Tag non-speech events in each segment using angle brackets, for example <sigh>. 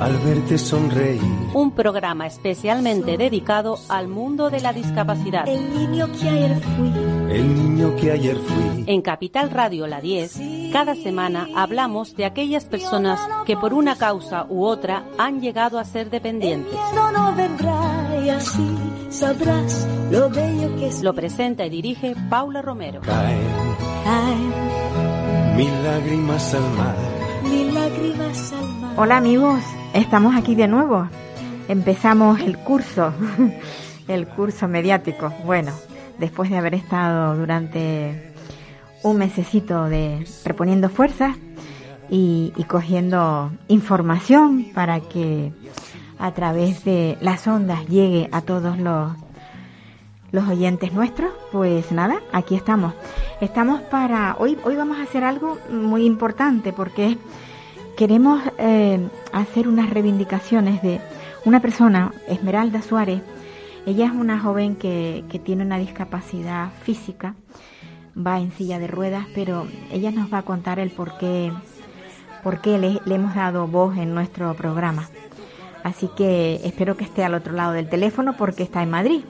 Al verte sonreír. Un programa especialmente dedicado al mundo de la discapacidad. El niño que ayer fui. El niño que ayer fui. En Capital Radio La 10, cada semana hablamos de aquellas personas que por una causa u otra han llegado a ser dependientes. El miedo no vendrá y así sabrás lo bello que es. Lo presenta y dirige Paula Romero. Caen Caen mil lágrimas al mar. mil lágrimas al mar. Hola amigos, estamos aquí de nuevo. Empezamos el curso, <laughs> el curso mediático. Bueno, después de haber estado durante un mesecito de reponiendo fuerzas y, cogiendo información para que a través de las ondas llegue a todos los, los oyentes nuestros, pues nada, aquí estamos. Estamos para hoy. Hoy vamos a hacer algo muy importante porque queremos eh, hacer unas reivindicaciones de una persona, Esmeralda Suárez. Ella es una joven que, que tiene una discapacidad física, va en silla de ruedas, pero ella nos va a contar el por qué, por qué le, le hemos dado voz en nuestro programa. Así que espero que esté al otro lado del teléfono porque está en Madrid.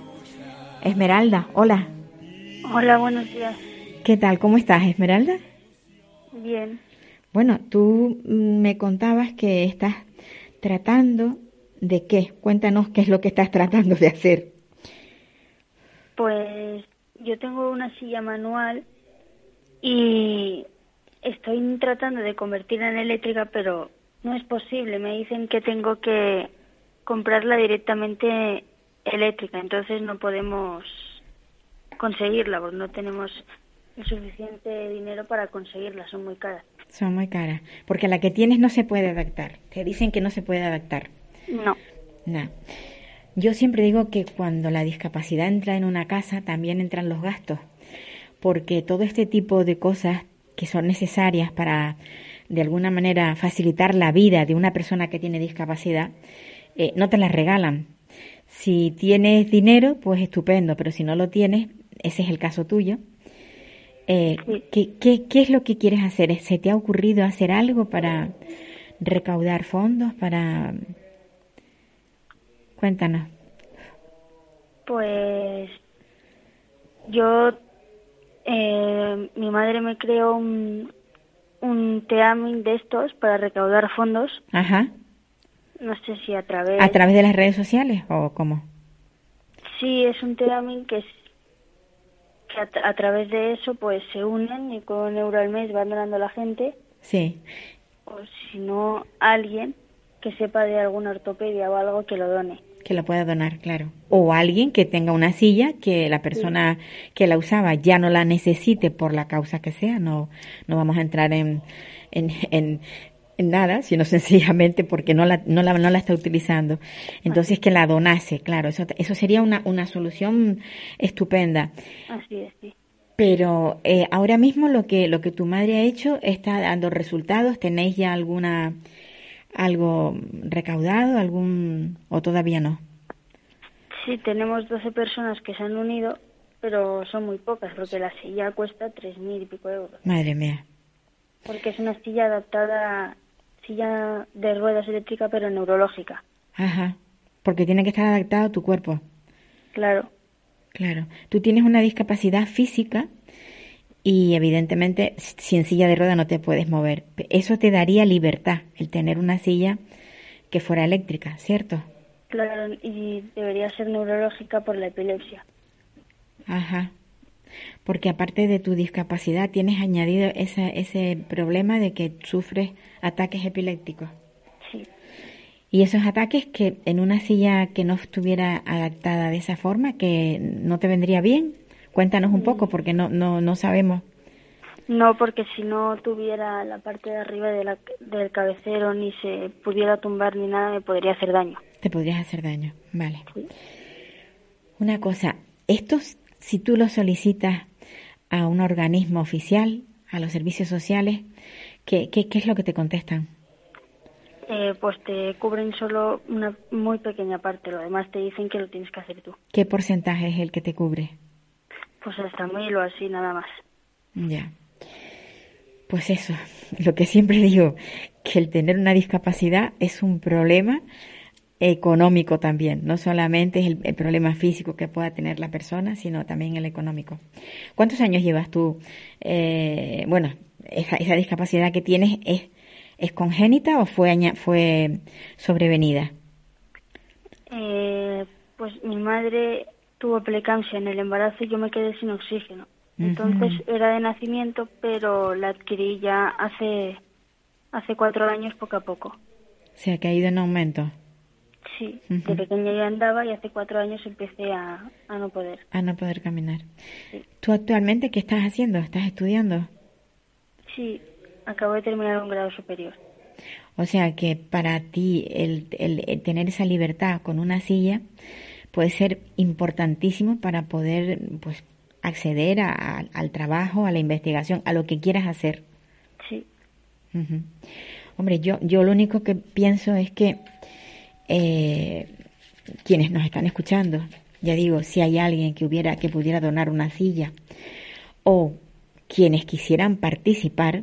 Esmeralda, hola. Hola, buenos días. ¿Qué tal? ¿Cómo estás, Esmeralda? Bien. Bueno, tú mm, me contabas que estás tratando de qué. Cuéntanos qué es lo que estás tratando de hacer. Pues yo tengo una silla manual y estoy tratando de convertirla en eléctrica, pero no es posible. Me dicen que tengo que comprarla directamente eléctrica, entonces no podemos conseguirla, porque no tenemos el suficiente dinero para conseguirla, son muy caras. Son muy caras. Porque la que tienes no se puede adaptar. Te dicen que no se puede adaptar. No. No. Yo siempre digo que cuando la discapacidad entra en una casa, también entran los gastos. Porque todo este tipo de cosas que son necesarias para, de alguna manera, facilitar la vida de una persona que tiene discapacidad, eh, no te las regalan. Si tienes dinero, pues estupendo, pero si no lo tienes, ese es el caso tuyo. Eh. ¿qué, qué, qué es lo que quieres hacer? ¿Se te ha ocurrido hacer algo para recaudar fondos? Para Cuéntanos. Pues yo, eh, mi madre me creó un, un teaming de estos para recaudar fondos. Ajá. No sé si a través. ¿A través de las redes sociales o cómo? Sí, es un teaming que que a, a través de eso pues se unen y con un euro al mes van donando la gente Sí. o si no alguien que sepa de alguna ortopedia o algo que lo done. Que lo pueda donar, claro. O alguien que tenga una silla que la persona que la usaba ya no la necesite por la causa que sea. No, no vamos a entrar en, en, en, en nada, sino <laughs> sencillamente porque no la, no la, no la está utilizando. Entonces que la donase, claro. Eso, eso sería una, una solución estupenda. Así es, sí. Pero eh, ahora mismo lo que lo que tu madre ha hecho está dando resultados. ¿Tenéis ya alguna algo recaudado, algún o todavía no? Sí, tenemos 12 personas que se han unido, pero son muy pocas porque la silla cuesta 3.000 y pico euros. Madre mía. Porque es una silla adaptada, silla de ruedas eléctrica pero neurológica. Ajá. Porque tiene que estar adaptado a tu cuerpo. Claro, Claro. Tú tienes una discapacidad física y evidentemente sin silla de rueda no te puedes mover. Eso te daría libertad, el tener una silla que fuera eléctrica, ¿cierto? claro, y debería ser neurológica por la epilepsia. Ajá. Porque aparte de tu discapacidad tienes añadido esa, ese problema de que sufres ataques epilépticos. Sí. Y esos ataques que en una silla que no estuviera adaptada de esa forma, que no te vendría bien. Cuéntanos un poco porque no, no, no sabemos. No, porque si no tuviera la parte de arriba de la- del cabecero ni se pudiera tumbar ni nada, me podría hacer daño. Te podrías hacer daño. Vale. Una cosa, estos, si tú los solicitas a un organismo oficial, a los servicios sociales, ¿qué, qué, qué es lo que te contestan? eh, pues te cubren solo una muy pequeña parte, lo demás te dicen que lo tienes que hacer tú. ¿Qué porcentaje es el que te cubre? Pues hasta mil o así, nada más. Ya. Pues eso, <laughs> lo que siempre digo, que el tener una discapacidad es un problema económico también, no solamente es el, problema físico que pueda tener la persona, sino también el económico. ¿Cuántos años llevas tú? Eh, bueno, esa, esa, discapacidad que tienes es, es congénita o fue, fue sobrevenida? Eh, pues mi madre tuvo preeclampsia en el embarazo y yo me quedé sin oxígeno. Entonces era de nacimiento, pero la adquirí ya hace hace cuatro años poco a poco. O sea, que ha ido en aumento. Sí, de pequeña ya andaba y hace cuatro años empecé a, a no poder. A no poder caminar. ¿Tú actualmente qué estás haciendo? ¿Estás estudiando? Sí, acabo de terminar un grado superior. O sea que para ti el, el, tener esa libertad con una silla puede ser importantísimo para poder pues acceder a, al trabajo, a la investigación, a lo que quieras hacer. Sí. Hombre, yo, yo lo único que pienso es que eh, quienes nos están escuchando, ya digo, si hay alguien que hubiera, que pudiera donar una silla, o quienes quisieran participar,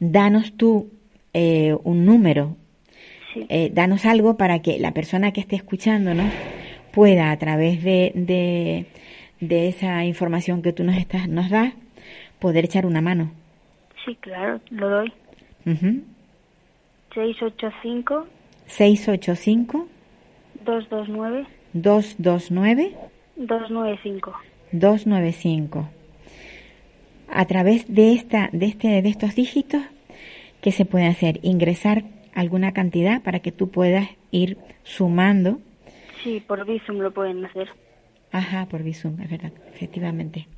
danos tú eh, un número, eh, danos algo para que la persona que esté escuchándonos pueda a través de, de, de esa información que tú nos estás, nos das, poder echar una mano. Sí, claro, lo doy. Uh 685 685 229 229 295 295 a través de esta de este de estos dígitos qué se puede hacer ingresar alguna cantidad para que tú puedas ir sumando. Sí por Visum lo pueden hacer. Ajá por Visum es verdad efectivamente.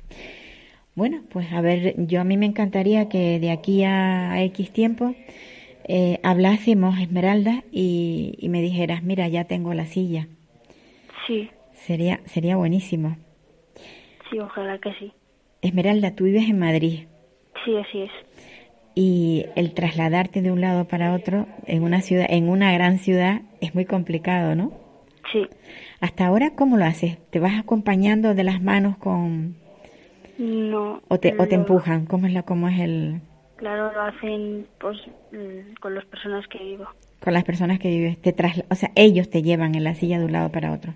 Bueno pues a ver yo a mí me encantaría que de aquí a X tiempo eh, hablásemos, Esmeralda, y, me dijeras, mira, ya tengo la silla. Sí. Sería, sería buenísimo. Sí, ojalá que sí. Esmeralda, tú vives en Madrid. Sí, así es. Y el trasladarte de un lado para otro en una ciudad, en una gran ciudad, es muy complicado, ¿no? Sí. ¿Hasta ahora cómo lo haces? ¿Te vas acompañando de las manos con...? No. ¿O te, o te empujan? ¿Cómo es, la, cómo es el...? Claro, lo hacen pues mm, con las personas que vivo. Con las personas que vives, te o sea, ellos te llevan en la silla de un lado para otro.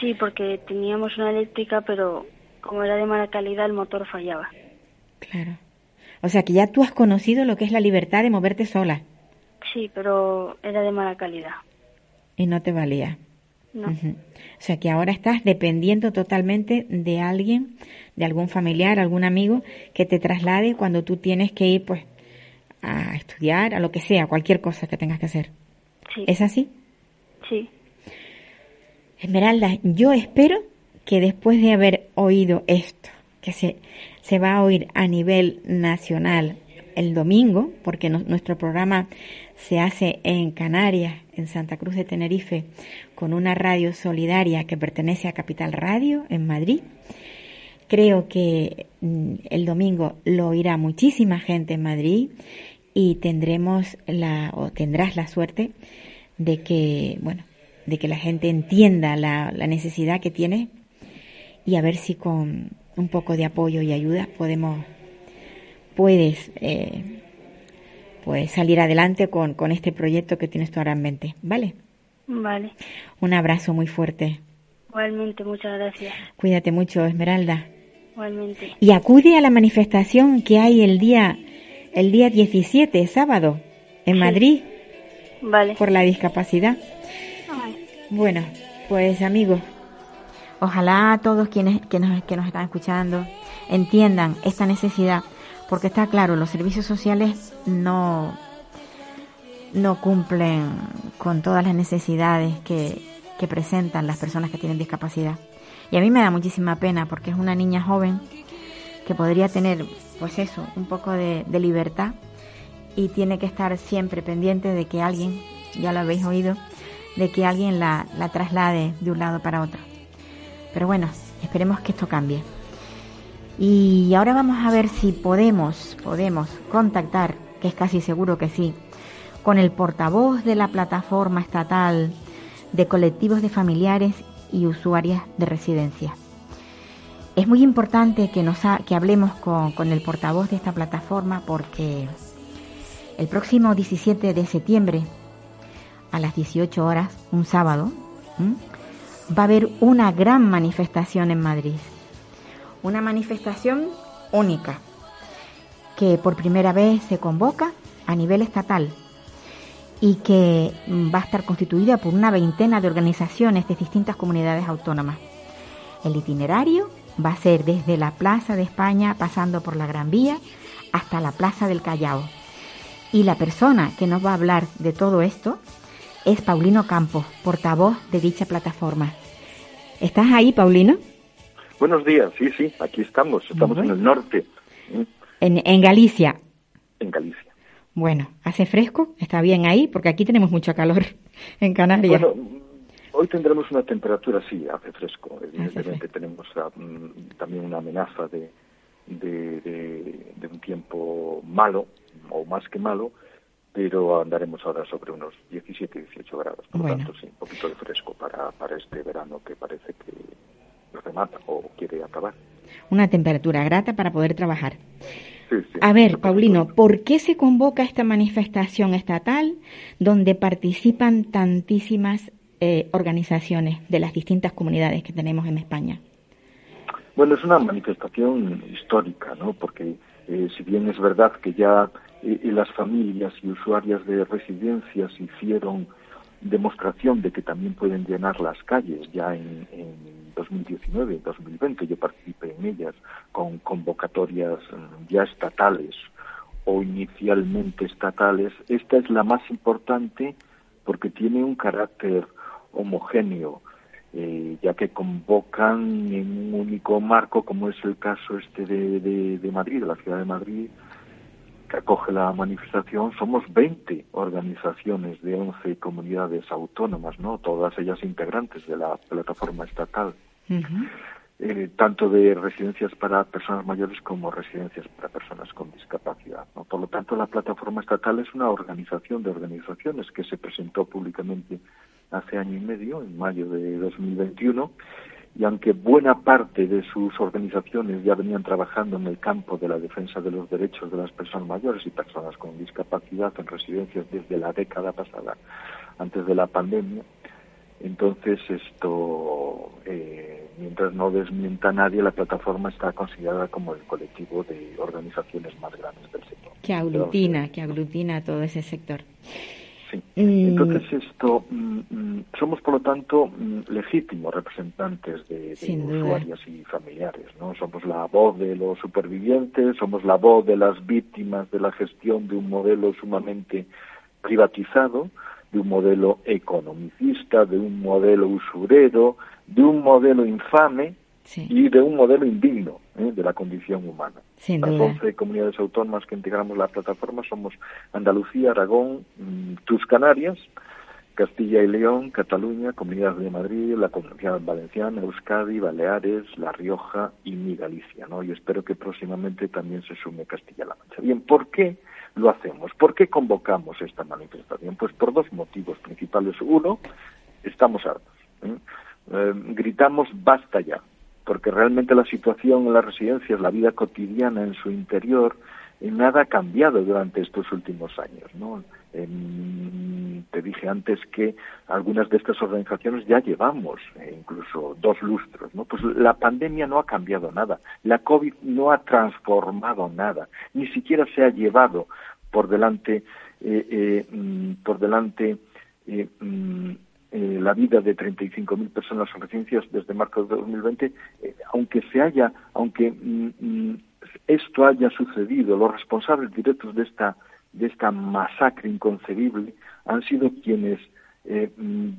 Sí, porque teníamos una eléctrica, pero como era de mala calidad, el motor fallaba. Claro. O sea, que ya tú has conocido lo que es la libertad de moverte sola. Sí, pero era de mala calidad. Y no te valía. No. O sea, que ahora estás dependiendo totalmente de alguien de algún familiar, algún amigo que te traslade cuando tú tienes que ir pues a estudiar, a lo que sea, cualquier cosa que tengas que hacer. Sí. ¿Es así? Sí. Esmeralda, yo espero que después de haber oído esto, que se, se va a oír a nivel nacional el domingo, porque nuestro programa se hace en Canarias, en Santa Cruz de Tenerife, con una radio solidaria que pertenece a Capital Radio en Madrid. Creo que mm, el domingo lo oirá muchísima gente en Madrid y tendremos la o tendrás la suerte de que bueno de que la gente entienda la, necesidad que tiene y a ver si con un poco de apoyo y ayuda podemos puedes eh, pues salir adelante con, con este proyecto que tienes tú ahora en mente vale vale. Un abrazo muy fuerte. Igualmente muchas gracias. Cuídate mucho Esmeralda Igualmente. Y acude a la manifestación que hay el día el día 17, sábado, en Madrid. Vale. Por la discapacidad. Bueno, pues amigos, ojalá todos quienes que nos, que nos están escuchando entiendan esta necesidad, porque está claro, los servicios sociales no, no cumplen con todas las necesidades que, que presentan las personas que tienen discapacidad. Y a mí me da muchísima pena porque es una niña joven que podría tener, pues eso, un poco de, libertad y tiene que estar siempre pendiente de que alguien, ya lo habéis oído, de que alguien la, la traslade de un lado para otro. Pero bueno, esperemos que esto cambie. Y ahora vamos a ver si podemos, podemos contactar, que es casi seguro que sí, con el portavoz de la plataforma estatal de colectivos de familiares y usuarias de residencia. Es muy importante que, nos que hablemos con, con, el portavoz de esta plataforma porque el próximo 17 de septiembre a las 18 horas, un sábado, va a haber una gran manifestación en Madrid. Una manifestación única que por primera vez se convoca a nivel estatal y que va a estar constituida por una veintena de organizaciones de distintas comunidades autónomas. El itinerario va a ser desde la Plaza de España, pasando por la Gran Vía, hasta la Plaza del Callao. Y la persona que nos va a hablar de todo esto es Paulino Campos, portavoz de dicha plataforma. ¿Estás ahí, Paulino? Buenos días, sí, sí, aquí estamos, estamos en el norte. En, en Galicia. En Galicia. Bueno, ¿hace fresco? ¿Está bien ahí? Porque aquí tenemos mucho calor <laughs> en Canarias. Bueno, hoy tendremos una temperatura, sí, hace fresco. Evidentemente tenemos ah, mm, también una amenaza de, de, un tiempo malo, o más que malo, pero andaremos ahora sobre unos 17, 18 grados. Por lo tanto, sí, un poquito de fresco para, para este verano que parece que remata o quiere acabar. Una temperatura grata para poder trabajar. A ver, Paulino, ¿por qué se convoca esta manifestación estatal donde participan tantísimas eh, organizaciones de las distintas comunidades que tenemos en España? Bueno, es una manifestación histórica, ¿no? Porque eh, si bien es verdad que ya eh, las familias y usuarias de residencias hicieron demostración de que también pueden llenar las calles ya en, en 2019, 2020, yo participé en ellas con convocatorias mm, ya estatales o inicialmente estatales. Esta es la más importante porque tiene un carácter homogéneo, eh, ya que convocan en un único marco, como es el caso este de, de, de Madrid, de la ciudad de Madrid, que acoge la manifestación, somos 20 organizaciones de 11 comunidades autónomas, ¿no? Todas ellas integrantes de la plataforma estatal. Eh, tanto de residencias para personas mayores como residencias para personas con discapacidad. Por lo tanto, la plataforma estatal es una organización de organizaciones que se presentó públicamente hace año y medio, en mayo de 2021, y aunque buena parte de sus organizaciones ya venían trabajando en el campo de la defensa de los derechos de las personas mayores y personas con discapacidad en residencias desde la década pasada, antes de la pandemia, entonces esto, eh, mientras no desmienta a nadie, la plataforma está considerada como el colectivo de organizaciones más grandes del sector. Que aglutina, que aglutina todo ese sector. Sí. Mm. Entonces esto, mm, mm, somos por lo tanto legítimos representantes de, de usuarios y familiares, ¿no? Somos la voz de los supervivientes, somos la voz de las víctimas de la gestión de un modelo sumamente privatizado, de un modelo economicista, de un modelo usurero, de un modelo infame y de un modelo indigno ¿eh? de la condición humana. Las 11 comunidades autónomas que integramos la plataforma somos Andalucía, Aragón, mm, tus Canarias, Castilla y León, Cataluña, Comunidad de Madrid, la Comunidad Valenciana, Euskadi, Baleares, La Rioja y mi Galicia, ¿no? Y espero que próximamente también se sume Castilla-La Mancha. Bien, ¿por qué lo hacemos? ¿Por qué convocamos esta manifestación? Pues por dos motivos principales. Uno, estamos hartos. ¿eh? Eh, gritamos basta ya, porque realmente la situación en las residencias, la vida cotidiana en su interior, nada ha cambiado durante estos últimos años, ¿no? Te dije antes que algunas de estas organizaciones ya llevamos eh, incluso dos lustros, ¿no? Pues la pandemia no ha cambiado nada, la COVID no ha transformado nada, ni siquiera se ha llevado por delante, eh, eh, mm, por delante mm, la vida de 35.000 personas en residencias desde marzo de 2020, aunque se haya, aunque mm, esto haya sucedido, los responsables directos de esta, de esta masacre inconcebible han sido quienes eh,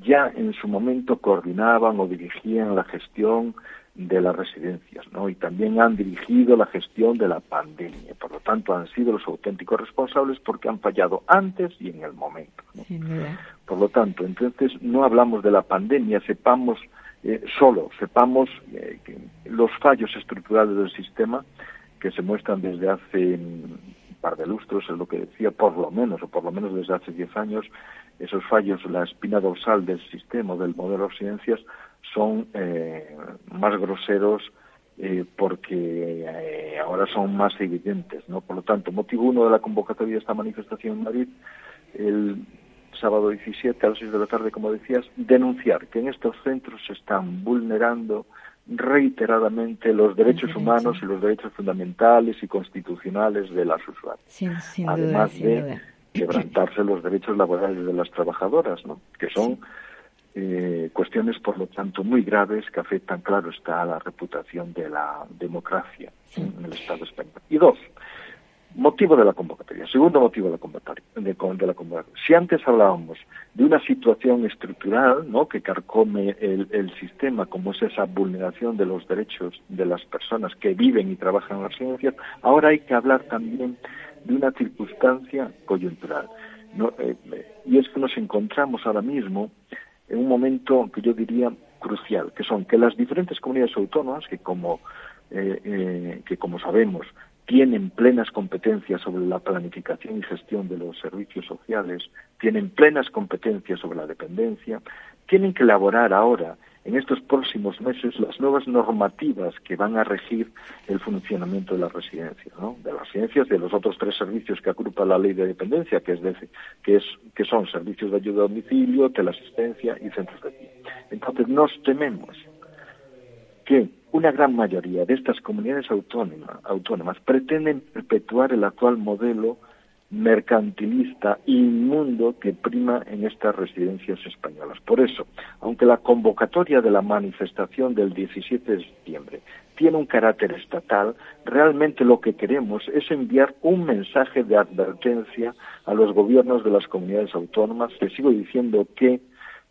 ya en su momento coordinaban o dirigían la gestión de las residencias, ¿no? Y también han dirigido la gestión de la pandemia. Por lo tanto, han sido los auténticos responsables porque han fallado antes y en el momento. Por lo tanto, entonces no hablamos de la pandemia, sepamos eh, solo, sepamos eh, los fallos estructurales del sistema que se muestran desde hace par de lustros, es lo que decía, por lo menos, o por lo menos desde hace diez años, esos fallos, la espina dorsal del sistema, del modelo de residencias, son eh, más groseros eh, porque eh, ahora son más evidentes, ¿no? Por lo tanto, motivo uno de la convocatoria de esta manifestación en Madrid, el sábado 17 a las 6 de la tarde, como decías, denunciar que en estos centros se están vulnerando reiteradamente los derechos humanos y los derechos fundamentales y constitucionales de las usuarias. Además de <clears throat> quebrantarse los derechos laborales de las trabajadoras, ¿no? que son eh, cuestiones, por lo tanto, muy graves que afectan, claro está, a la reputación de la democracia en el Estado español. Y dos, motivo de la convocatoria. Segundo motivo de la convocatoria. De, la convocatoria. Si antes hablábamos de una situación estructural ¿no? que carcome el, sistema, como es esa vulneración de los derechos de las personas que viven y trabajan en las residencias, ahora hay que hablar también de una circunstancia coyuntural. ¿no? Eh, y es que nos encontramos ahora mismo en un momento que yo diría crucial, que son que las diferentes comunidades autónomas, que como, eh, eh, que como sabemos tienen plenas competencias sobre la planificación y gestión de los servicios sociales, tienen plenas competencias sobre la dependencia, tienen que elaborar ahora, en estos próximos meses, las nuevas normativas que van a regir el funcionamiento de las residencias, ¿no? de las residencias de los otros tres servicios que agrupa la ley de dependencia, que, es que, es, que son servicios de ayuda a domicilio, teleasistencia y centros de día. Entonces, nos tememos que una gran mayoría de estas comunidades autónomas pretenden perpetuar el actual modelo mercantilista inmundo que prima en estas residencias españolas. Por eso, aunque la convocatoria de la manifestación del 17 de septiembre tiene un carácter estatal, realmente lo que queremos es enviar un mensaje de advertencia a los gobiernos de las comunidades autónomas, que sigo diciendo que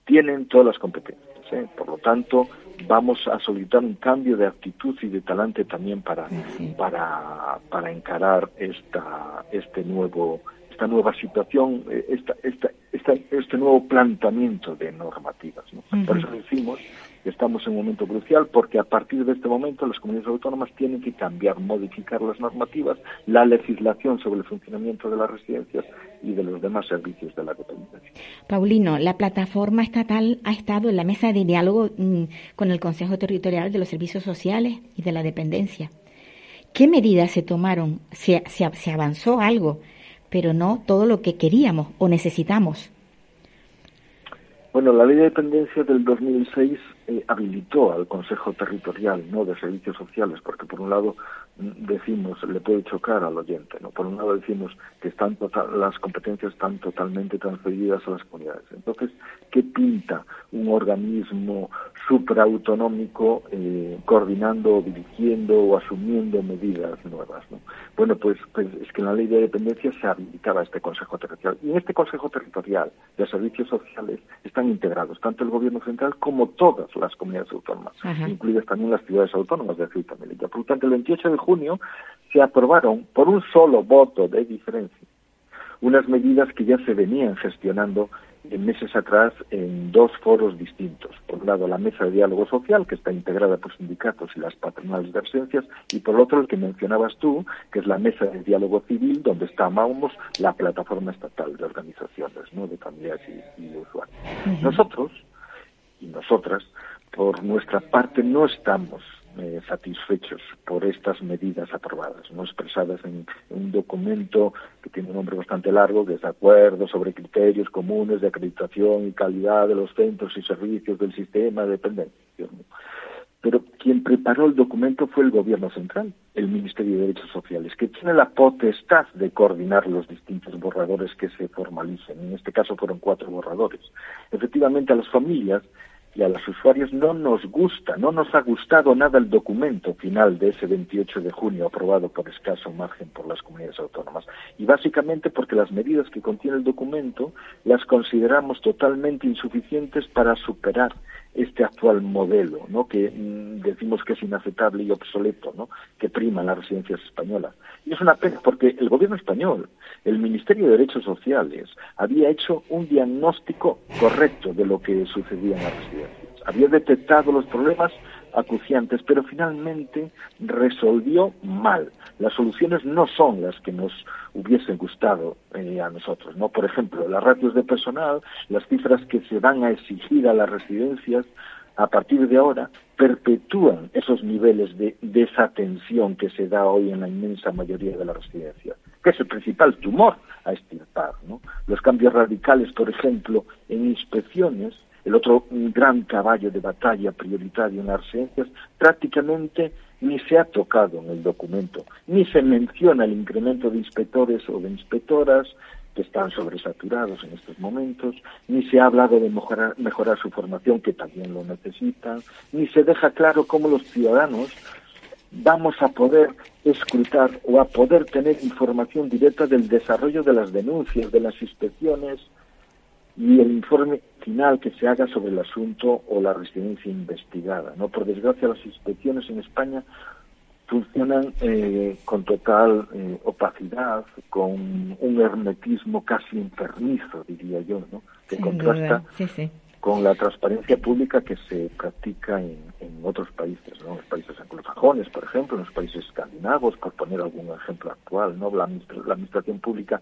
tienen todas las competencias. ¿eh? Por lo tanto, vamos a solicitar un cambio de actitud y de talante también para, para, para encarar esta, este nuevo, esta nueva situación, eh, esta, esta, este nuevo planteamiento de normativas. Por eso decimos estamos en un momento crucial porque a partir de este momento las comunidades autónomas tienen que cambiar, modificar las normativas, la legislación sobre el funcionamiento de las residencias y de los demás servicios de la dependencia. Paulino, la plataforma estatal ha estado en la mesa de diálogo mm, con el Consejo Territorial de los Servicios Sociales y de la Dependencia. ¿Qué medidas se tomaron? Se, se avanzó algo, pero no todo lo que queríamos o necesitamos. Bueno, la ley de dependencia del 2006 eh, habilitó al Consejo Territorial no de Servicios Sociales, porque por un lado mm, decimos, le puede chocar al oyente, ¿no? Por un lado decimos que están las competencias están totalmente transferidas a las comunidades. Entonces, ¿qué pinta un organismo supraautonómico eh, coordinando, dirigiendo o asumiendo medidas nuevas? ¿no? Bueno, pues, pues es que en la ley de dependencia se habilitaba este Consejo Territorial. Y en este Consejo Territorial de Servicios Sociales están integrados tanto el Gobierno Central como todas las comunidades autónomas, incluidas también las ciudades autónomas de Ceuta y Melilla. Por lo tanto, el 28 de junio se aprobaron por un solo voto de diferencia unas medidas que ya se venían gestionando meses atrás en dos foros distintos. Por un lado, la mesa de diálogo social, que está integrada por sindicatos y las patronales de ausencias, y por otro, el que mencionabas tú, que es la mesa de diálogo civil, donde estábamos la plataforma estatal de organizaciones ¿no? de familias y, usuarios. Nosotros, y nosotras, por nuestra parte, no estamos eh, satisfechos por estas medidas aprobadas, no expresadas en, un documento que tiene un nombre bastante largo, que acuerdo sobre criterios comunes de acreditación y calidad de los centros y servicios del sistema de dependencia. Pero quien preparó el documento fue el Gobierno Central, el Ministerio de Derechos Sociales, que tiene la potestad de coordinar los distintos borradores que se formalicen. En este caso fueron cuatro borradores. Efectivamente, a las familias y a los usuarios no nos gusta, no nos ha gustado nada el documento final de ese 28 de junio aprobado por escaso margen por las comunidades autónomas. Y básicamente porque las medidas que contiene el documento las consideramos totalmente insuficientes para superar este actual modelo, ¿no? que mm, decimos que es inaceptable y obsoleto, ¿no? que prima las residencias españolas. Y es una pena porque el gobierno español, el Ministerio de Derechos Sociales, había hecho un diagnóstico correcto de lo que sucedía en las residencias. Había detectado los problemas acuciantes, pero finalmente resolvió mal. Las soluciones no son las que nos hubiesen gustado eh, a nosotros, ¿no? Por ejemplo, las ratios de personal, las cifras que se van a exigir a las residencias a partir de ahora perpetúan esos niveles de desatención que se da hoy en la inmensa mayoría de las residencias, que es el principal tumor a extirpar. ¿no? Los cambios radicales, por ejemplo, en inspecciones, el otro gran caballo de batalla prioritario en las residencias, prácticamente ni se ha tocado en el documento, ni se menciona el incremento de inspectores o de inspectoras, que están sobresaturados en estos momentos, ni se ha hablado de mejorar, mejorar su formación, que también lo necesitan, ni se deja claro cómo los ciudadanos vamos a poder escrutar o a poder tener información directa del desarrollo de las denuncias, de las inspecciones y el informe final que se haga sobre el asunto o la residencia investigada. No, por desgracia, las inspecciones en España funcionan eh, con total eh, opacidad, con un hermetismo casi enfermizo, diría yo, ¿no? que contrasta con la transparencia pública que se practica en, otros países, ¿no? en los países anglosajones, por ejemplo, en los países escandinavos, por poner algún ejemplo actual. ¿no? La, la administración pública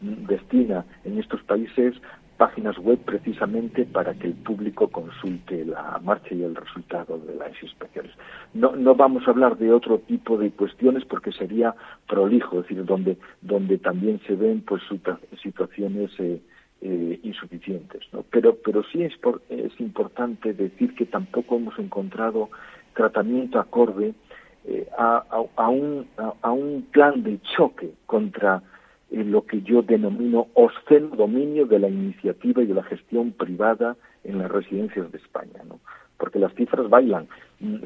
mm, destina en estos países páginas web precisamente para que el público consulte la marcha y el resultado de las inspecciones. No, no vamos a hablar de otro tipo de cuestiones porque sería prolijo, es decir, donde, donde también se ven pues situaciones eh, eh, insuficientes. ¿no? Pero, pero sí es, es importante decir que tampoco hemos encontrado tratamiento acorde eh, a, un, a un plan de choque contra en lo que yo denomino obsceno dominio de la iniciativa y de la gestión privada en las residencias de España, ¿no? Porque las cifras bailan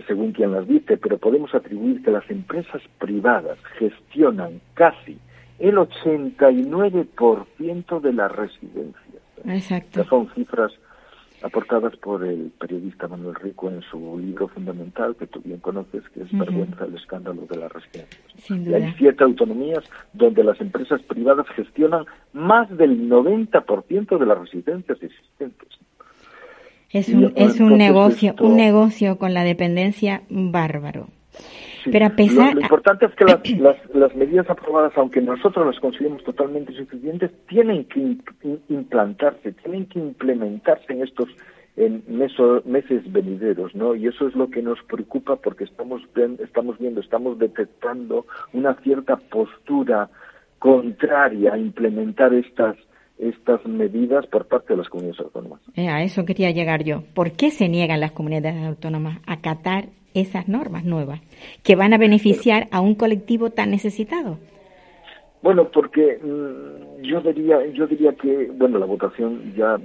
según quien las dice, pero podemos atribuir que las empresas privadas gestionan casi el 89% de las residencias. Exacto. son cifras aportadas por el periodista Manuel Rico en su libro fundamental, que tú bien conoces, que es Vergüenza el escándalo de las residencias. Y hay siete autonomías donde las empresas privadas gestionan más del 90% de las residencias existentes. Es un, es un negocio, un negocio con la dependencia bárbaro. Pero a pesar... Lo, importante es que <clears throat> las, las, medidas aprobadas, aunque nosotros las consideremos totalmente insuficientes, tienen que implantarse, tienen que implementarse en estos en meses venideros, ¿no? Y eso es lo que nos preocupa porque estamos, estamos viendo, estamos detectando una cierta postura contraria a implementar estas estas medidas por parte de las comunidades autónomas. Eh, a eso quería llegar yo. ¿Por qué se niegan las comunidades autónomas a acatar esas normas nuevas que van a beneficiar a un colectivo tan necesitado? Bueno, porque mm, yo diría, yo diría que, bueno, la votación ya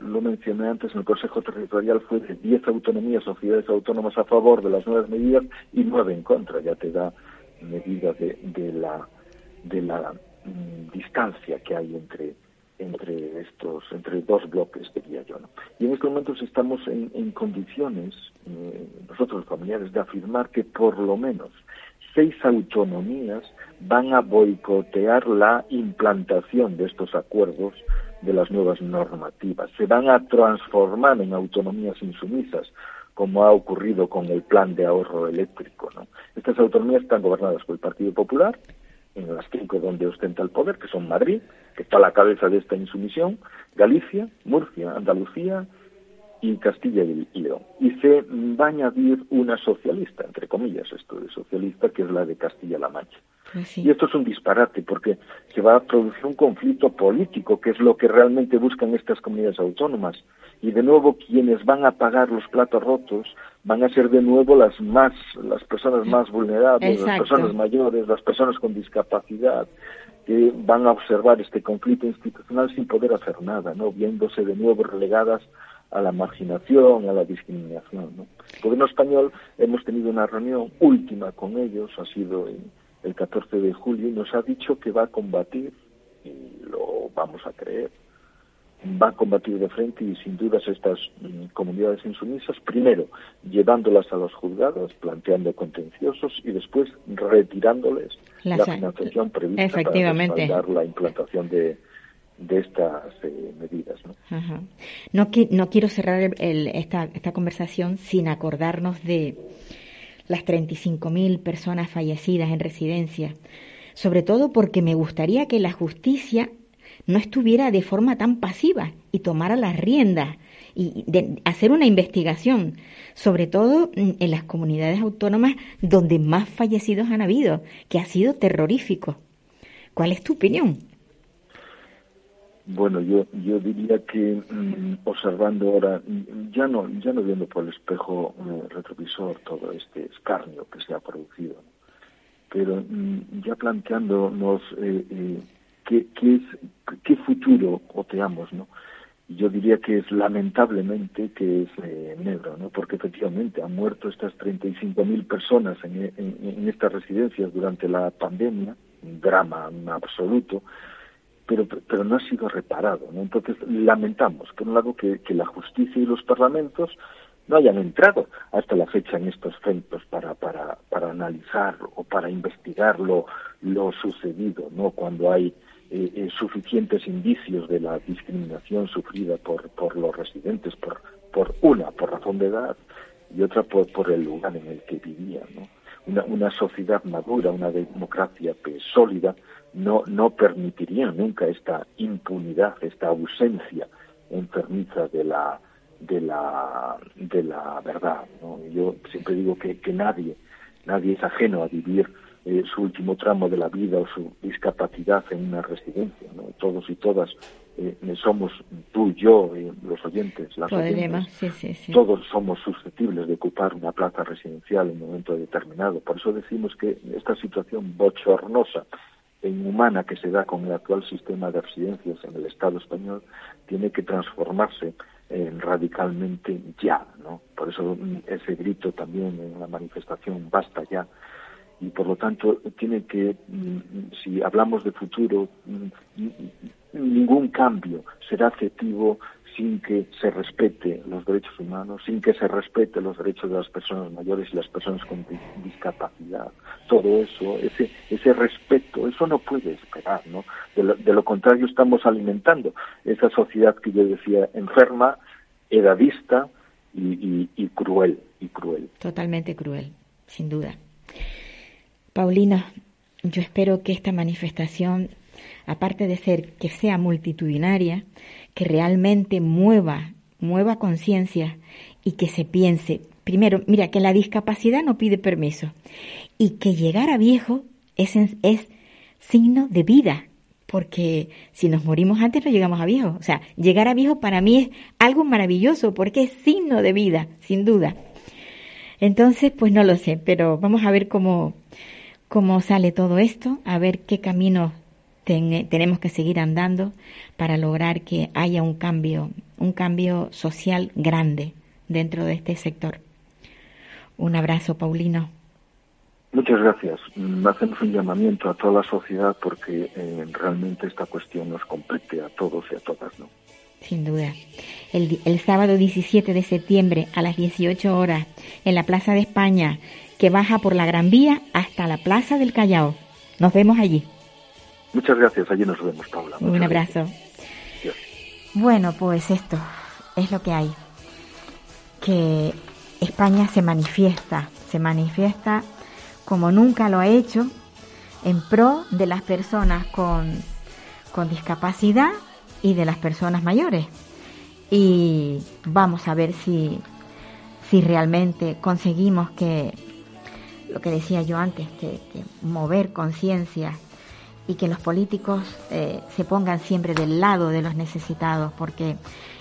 lo mencioné antes en el Consejo Territorial fue de 10 autonomías o ciudades autónomas a favor de las nuevas medidas y 9 en contra. Ya te da medida de, de la de la mm, distancia que hay entre entre estos, entre dos bloques, diría yo. ¿no? Y en estos momentos estamos en, condiciones, eh, nosotros los familiares, de afirmar que por lo menos seis autonomías van a boicotear la implantación de estos acuerdos de las nuevas normativas. Se van a transformar en autonomías insumisas, como ha ocurrido con el plan de ahorro eléctrico. ¿no? Estas autonomías están gobernadas por el Partido Popular, en las cinco donde ostenta el poder, que son Madrid, que está a la cabeza de esta insumisión, Galicia, Murcia, Andalucía y Castilla y León. Y se va a añadir una socialista, entre comillas, esto de socialista, que es la de Castilla-La Mancha. Pues y esto es un disparate porque se va a producir un conflicto político, que es lo que realmente buscan estas comunidades autónomas. Y de nuevo quienes van a pagar los platos rotos van a ser de nuevo las más las personas más vulnerables, las personas mayores, las personas con discapacidad que van a observar este conflicto institucional sin poder hacer nada, ¿no? Viéndose de nuevo relegadas a la marginación, a la discriminación, ¿no? El gobierno español hemos tenido una reunión última con ellos, ha sido el 14 de julio, y nos ha dicho que va a combatir, y lo vamos a creer, va a combatir de frente y sin dudas estas mm, comunidades insumisas, primero llevándolas a los juzgados, planteando contenciosos y después retirándoles la, financiación prevista efectivamente. para la implantación de, de estas eh, medidas. ¿no? No, no quiero cerrar esta, esta conversación sin acordarnos de las 35.000 personas fallecidas en residencia, sobre todo porque me gustaría que la justicia no estuviera de forma tan pasiva y tomara las riendas y de hacer una investigación, sobre todo en las comunidades autónomas donde más fallecidos han habido, que ha sido terrorífico. ¿Cuál es tu opinión? Bueno, yo yo diría que mm, observando ahora, ya no ya no viendo por el espejo eh, retrovisor todo este escarnio que se ha producido, pero mm, ya planteándonos eh, eh, qué, qué es qué futuro oteamos, ¿no? Yo diría que es lamentablemente que es eh, negro, ¿no? Porque efectivamente han muerto estas 35.000 personas en, en, estas residencias durante la pandemia, un drama absoluto, pero, pero no ha sido reparado, ¿no? Entonces lamentamos, por un lado, que, que la justicia y los parlamentos no hayan entrado hasta la fecha en estos centros para, para, para analizar o para investigar lo, lo sucedido, ¿no? Cuando hay eh, eh, suficientes indicios de la discriminación sufrida por, por los residentes, por, por una, por razón de edad, y otra por, por el lugar en el que vivían. Una, una sociedad madura, una democracia pues, sólida, no, no permitiría nunca esta impunidad, esta ausencia enfermiza de la, de la, de la verdad. Yo siempre digo que, que nadie, nadie es ajeno a vivir eh, su último tramo de la vida o su discapacidad en una residencia. ¿no? Todos y todas eh, somos, tú, yo, eh, los oyentes, las oyentes, todos somos susceptibles de ocupar una plaza residencial en un momento determinado. Por eso decimos que esta situación bochornosa e inhumana que se da con el actual sistema de residencias en el Estado español tiene que transformarse radicalmente ya, ¿no? Por eso mm, ese grito también en la manifestación basta ya y por lo tanto tiene que, mm, si hablamos de futuro, mm, ningún cambio será efectivo sin que se respete los derechos humanos, sin que se respete los derechos de las personas mayores y las personas con discapacidad. Todo eso, ese, ese respeto, eso no puede esperar, ¿no? De lo, contrario estamos alimentando esa sociedad que yo decía enferma, edadista y, y cruel, y cruel. Totalmente cruel, sin duda. Paulina, yo espero que esta manifestación, aparte de ser que sea multitudinaria, que realmente mueva, mueva conciencia y que se piense, primero, mira, que la discapacidad no pide permiso y que llegar a viejo es, es signo de vida, porque si nos morimos antes no llegamos a viejo. O sea, llegar a viejo para mí es algo maravilloso porque es signo de vida, sin duda. Entonces, pues no lo sé, pero vamos a ver cómo, cómo sale todo esto, a ver qué camino tenemos que seguir andando para lograr que haya un cambio, un cambio social grande dentro de este sector. Un abrazo, Paulino. Muchas gracias. Hacemos un llamamiento a toda la sociedad porque eh, realmente esta cuestión nos compete a todos y a todas, ¿no? Sin duda. El, el sábado 17 de septiembre a las 18 horas en la Plaza de España que baja por la Gran Vía hasta la Plaza del Callao. Nos vemos allí. Muchas gracias, allí nos vemos, Paula. Un abrazo. Bueno, pues esto es lo que hay. Que España se manifiesta, se manifiesta como nunca lo ha hecho en pro de las personas con, con discapacidad y de las personas mayores. Y vamos a ver si, si realmente conseguimos que lo que decía yo antes, que, mover conciencia y que los políticos eh, se pongan siempre del lado de los necesitados, porque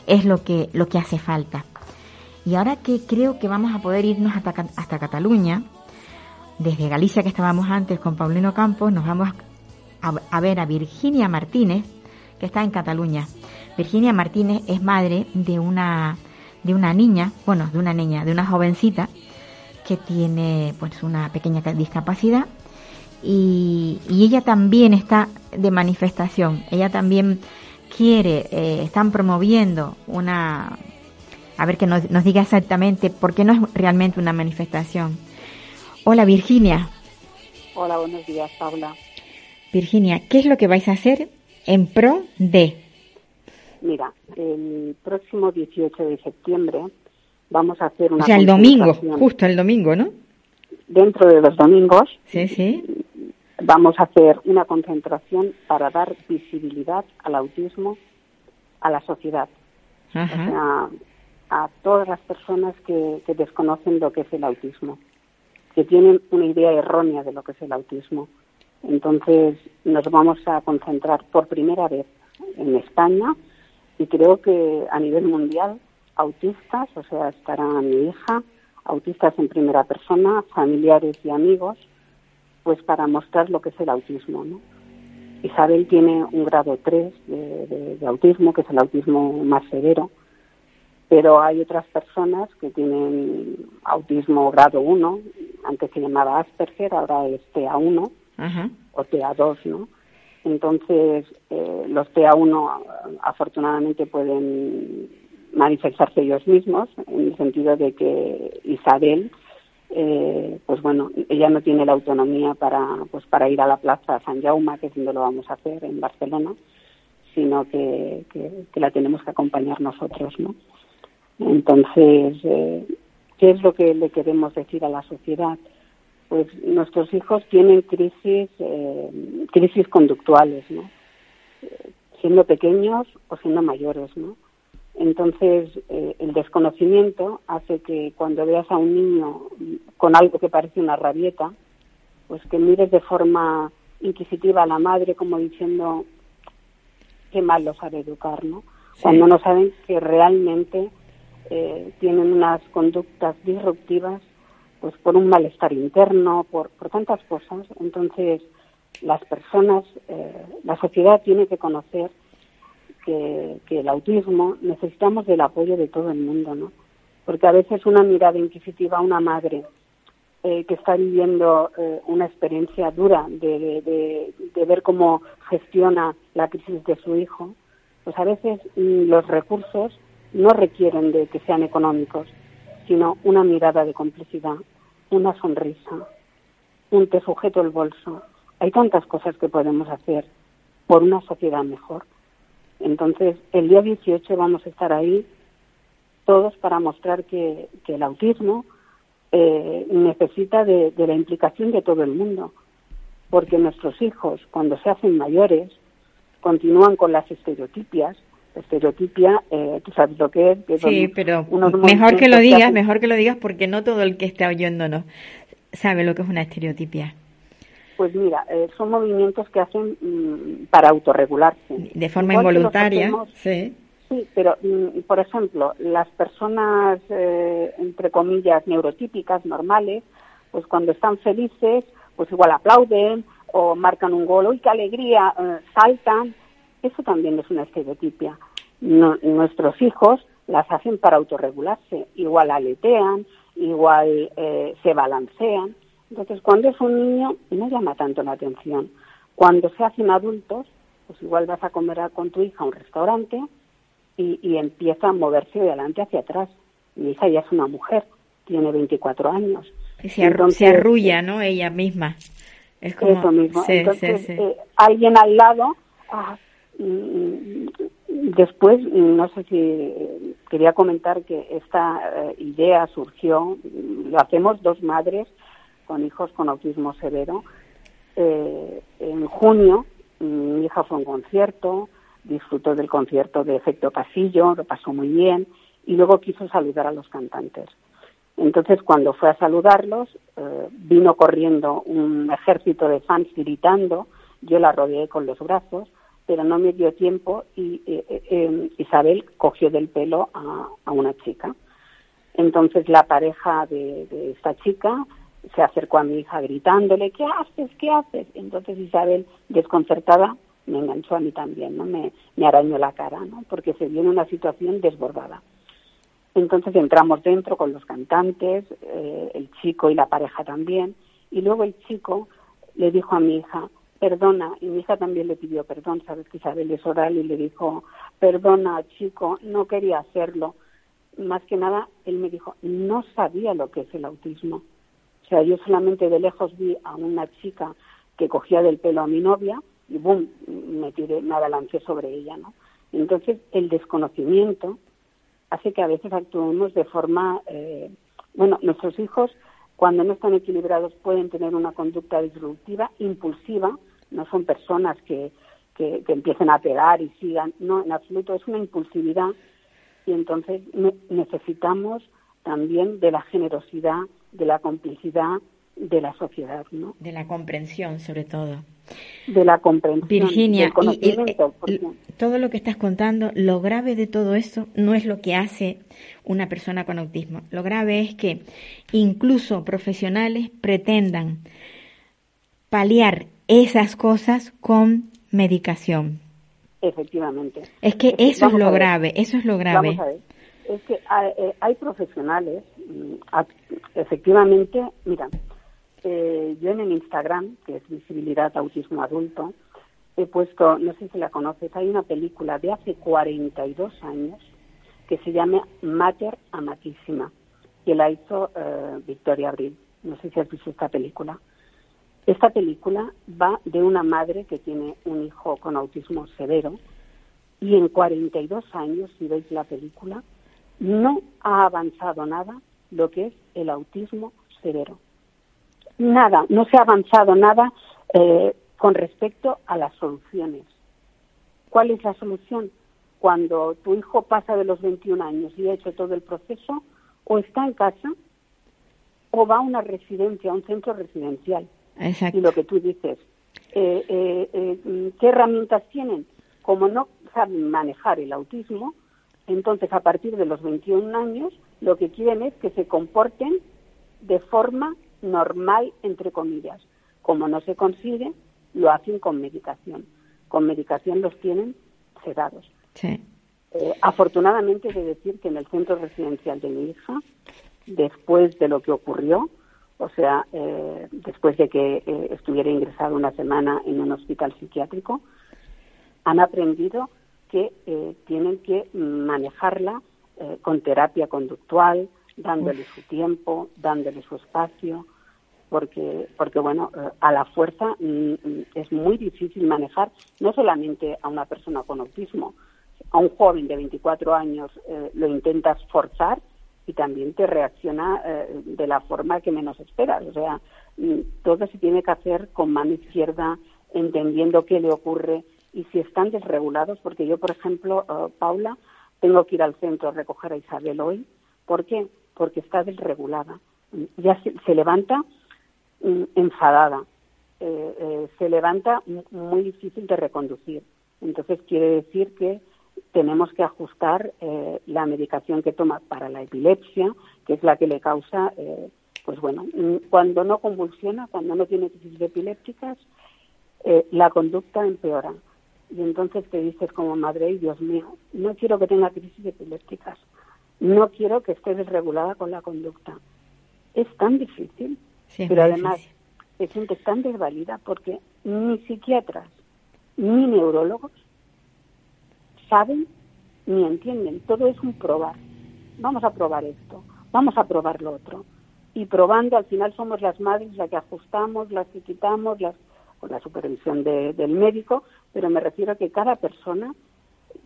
es lo que, lo que hace falta. Y ahora que creo que vamos a poder irnos hasta, hasta Cataluña, desde Galicia que estábamos antes con Paulino Campos, nos vamos a, a ver a Virginia Martínez, que está en Cataluña. Virginia Martínez es madre de una, de una niña, bueno, de una niña, de una jovencita, que tiene pues una pequeña discapacidad y, ella también está de manifestación. Ella también quiere, eh, están promoviendo una, a ver que nos, nos diga exactamente, por qué no es realmente una manifestación. Hola Virginia. Hola, buenos días, Paula. Virginia, ¿qué es lo que vais a hacer en pro de? Mira, el próximo 18 de septiembre vamos a hacer una. O sea, el domingo, justo el domingo, ¿no? Dentro de los domingos. Sí, sí. Vamos a hacer una concentración para dar visibilidad al autismo a la sociedad. Ajá. O sea, a todas las personas que, que desconocen lo que es el autismo, que tienen una idea errónea de lo que es el autismo. Entonces, nos vamos a concentrar por primera vez en España y creo que a nivel mundial autistas, o sea, estará mi hija, autistas en primera persona, familiares y amigos, pues para mostrar lo que es el autismo. ¿no? Isabel tiene un grado 3 de, autismo, que es el autismo más severo, pero hay otras personas que tienen autismo grado 1, antes se llamaba Asperger, ahora es TA1 o TA2, ¿no? Entonces, eh, los TA1 afortunadamente pueden manifestarse ellos mismos, en el sentido de que Isabel, eh, pues bueno, ella no tiene la autonomía para, pues para ir a la plaza San Jaume, que es donde lo vamos a hacer en Barcelona, sino que, que, la tenemos que acompañar nosotros, ¿no? Entonces, eh, ¿qué es lo que le queremos decir a la sociedad? Pues nuestros hijos tienen crisis, eh, crisis conductuales, ¿no? Siendo pequeños o siendo mayores, ¿no? Entonces, eh, el desconocimiento hace que cuando veas a un niño con algo que parece una rabieta, pues que mires de forma inquisitiva a la madre como diciendo qué mal lo sabe educar, ¿no? Cuando no saben que realmente eh, tienen unas conductas disruptivas pues por un malestar interno, por, por tantas cosas. Entonces, las personas, eh, la sociedad tiene que conocer que, el autismo necesitamos del apoyo de todo el mundo, ¿no? Porque a veces una mirada inquisitiva a una madre eh, que está viviendo eh, una experiencia dura de, de, ver cómo gestiona la crisis de su hijo, pues a veces mm, los recursos no requieren de que sean económicos, sino una mirada de complicidad, una sonrisa, un te sujeto el bolso. Hay tantas cosas que podemos hacer por una sociedad mejor. Entonces, el día 18 vamos a estar ahí todos para mostrar que, el autismo eh, necesita de, la implicación de todo el mundo, porque nuestros hijos, cuando se hacen mayores, continúan con las estereotipias. estereotipia, eh, tú sabes lo que es. sí, pero mejor que lo digas, mejor que lo digas, porque no todo el que está oyéndonos sabe lo que es una estereotipia. Pues mira, eh, son movimientos que hacen mm, para autorregularse. De forma involuntaria, sí. Sí, pero mm, por ejemplo, las personas, eh, entre comillas, neurotípicas, normales, pues cuando están felices, pues igual aplauden o marcan un gol, ¡uy, qué alegría! Eh, saltan. Eso también es una estereotipia. nuestros hijos las hacen para autorregularse. Igual aletean, igual se balancean. Entonces, cuando es un niño, no llama tanto la atención. Cuando se hacen adultos, pues igual vas a comer con tu hija a un restaurante y, empieza a moverse de adelante hacia atrás. Mi hija ya es una mujer, tiene 24 años. Y se, arrulla, ¿no? Ella misma. Es como... Eso mismo. Entonces, eh, alguien al lado, ah, mm, después, no sé si quería comentar que esta eh, idea surgió, lo hacemos dos madres con hijos con autismo severo. Eh, en junio mi hija fue a un concierto, disfrutó del concierto de efecto pasillo, lo pasó muy bien y luego quiso saludar a los cantantes. Entonces, cuando fue a saludarlos, eh, vino corriendo un ejército de fans gritando, yo la rodeé con los brazos, pero no me dio tiempo y eh, Isabel cogió del pelo a, una chica. Entonces, la pareja de esta chica se acercó a mi hija gritándole, ¿qué haces? ¿Qué haces? Entonces Isabel, desconcertada, me enganchó a mí también, ¿no? Me, me arañó la cara, ¿no? Porque se vio en una situación desbordada. Entonces entramos dentro con los cantantes, eh, el chico y la pareja también, y luego el chico le dijo a mi hija, perdona, y mi hija también le pidió perdón, sabes que Isabel es oral, y le dijo, perdona, chico, no quería hacerlo. Más que nada, él me dijo, no sabía lo que es el autismo sea, yo solamente de lejos vi a una chica que cogía del pelo a mi novia y boom, me tiré, me abalancé sobre ella, ¿no? Entonces, el desconocimiento hace que a veces actuemos de forma, eh, bueno, nuestros hijos cuando no están equilibrados pueden tener una conducta disruptiva, impulsiva, no son personas que, que, empiecen a pegar y sigan, no, en absoluto, es una impulsividad y entonces necesitamos también de la generosidad, de la complicidad de la sociedad, ¿no? De la comprensión, sobre todo. De la comprensión. Virginia, todo lo que estás contando, lo grave de todo esto no es lo que hace una persona con autismo. Lo grave es que incluso profesionales pretendan paliar esas cosas con medicación. Efectivamente. Es que eso es lo grave, eso es lo grave. Es que hay, eh, profesionales, mm, efectivamente, mira, eh, yo en el Instagram, que es Visibilidad Autismo Adulto, he puesto, no sé si la conoces, hay una película de hace 42 años que se llama Mater Amatísima, que la hizo eh, Victoria Abril. No sé si has visto esta película. Esta película va de una madre que tiene un hijo con autismo severo y en 42 años, si veis la película, no ha avanzado nada lo que es el autismo severo nada, no se ha avanzado nada eh, con respecto a las soluciones. ¿Cuál es la solución? Cuando tu hijo pasa de los 21 años y ha hecho todo el proceso, o está en casa o va a una residencia, a un centro residencial. Exacto. Y lo que tú dices, eh, eh, ¿qué herramientas tienen? Como no saben manejar el autismo, entonces a partir de los 21 años lo que quieren es que se comporten de forma normal, entre comillas. Como no se consigue, lo hacen con medicación. Con medicación los tienen sedados. Sí. Eh, afortunadamente, he de decir que en el centro residencial de mi hija, después de lo que ocurrió, o sea, eh, después de que eh, estuviera ingresado una semana en un hospital psiquiátrico, han aprendido que tienen que manejarla con terapia conductual, dándole su tiempo, dándole su espacio, porque, porque bueno, eh, a la fuerza mm, mm, es muy difícil manejar no solamente a una persona con autismo, a un joven de 24 años eh, lo intentas forzar y también te reacciona eh, de la forma que menos esperas. O sea, mm, todo se tiene que hacer con mano izquierda, entendiendo qué le ocurre y si están desregulados, porque yo, por ejemplo, Paula, tengo que ir al centro a recoger a Isabel hoy. ¿Por qué? Porque está desregulada. Ya se levanta Mm, enfadada, eh, eh, se levanta muy difícil de reconducir. Entonces quiere decir que tenemos que ajustar eh, la medicación que toma para la epilepsia, que es la que le causa, pues bueno, mm, cuando no convulsiona, cuando no tiene crisis epilépticas, la conducta empeora. Y entonces te dices como madre, Dios mío, no quiero que tenga crisis epilépticas, no quiero que esté desregulada con la conducta. Es tan difícil pero además es gente tan desvalida porque ni psiquiatras ni neurólogos saben ni entienden. Todo es un probar. Vamos a probar esto, vamos a probar lo otro. Y probando, al final somos las madres las que ajustamos, las que quitamos, las, con la supervisión del médico, pero me refiero a que cada persona,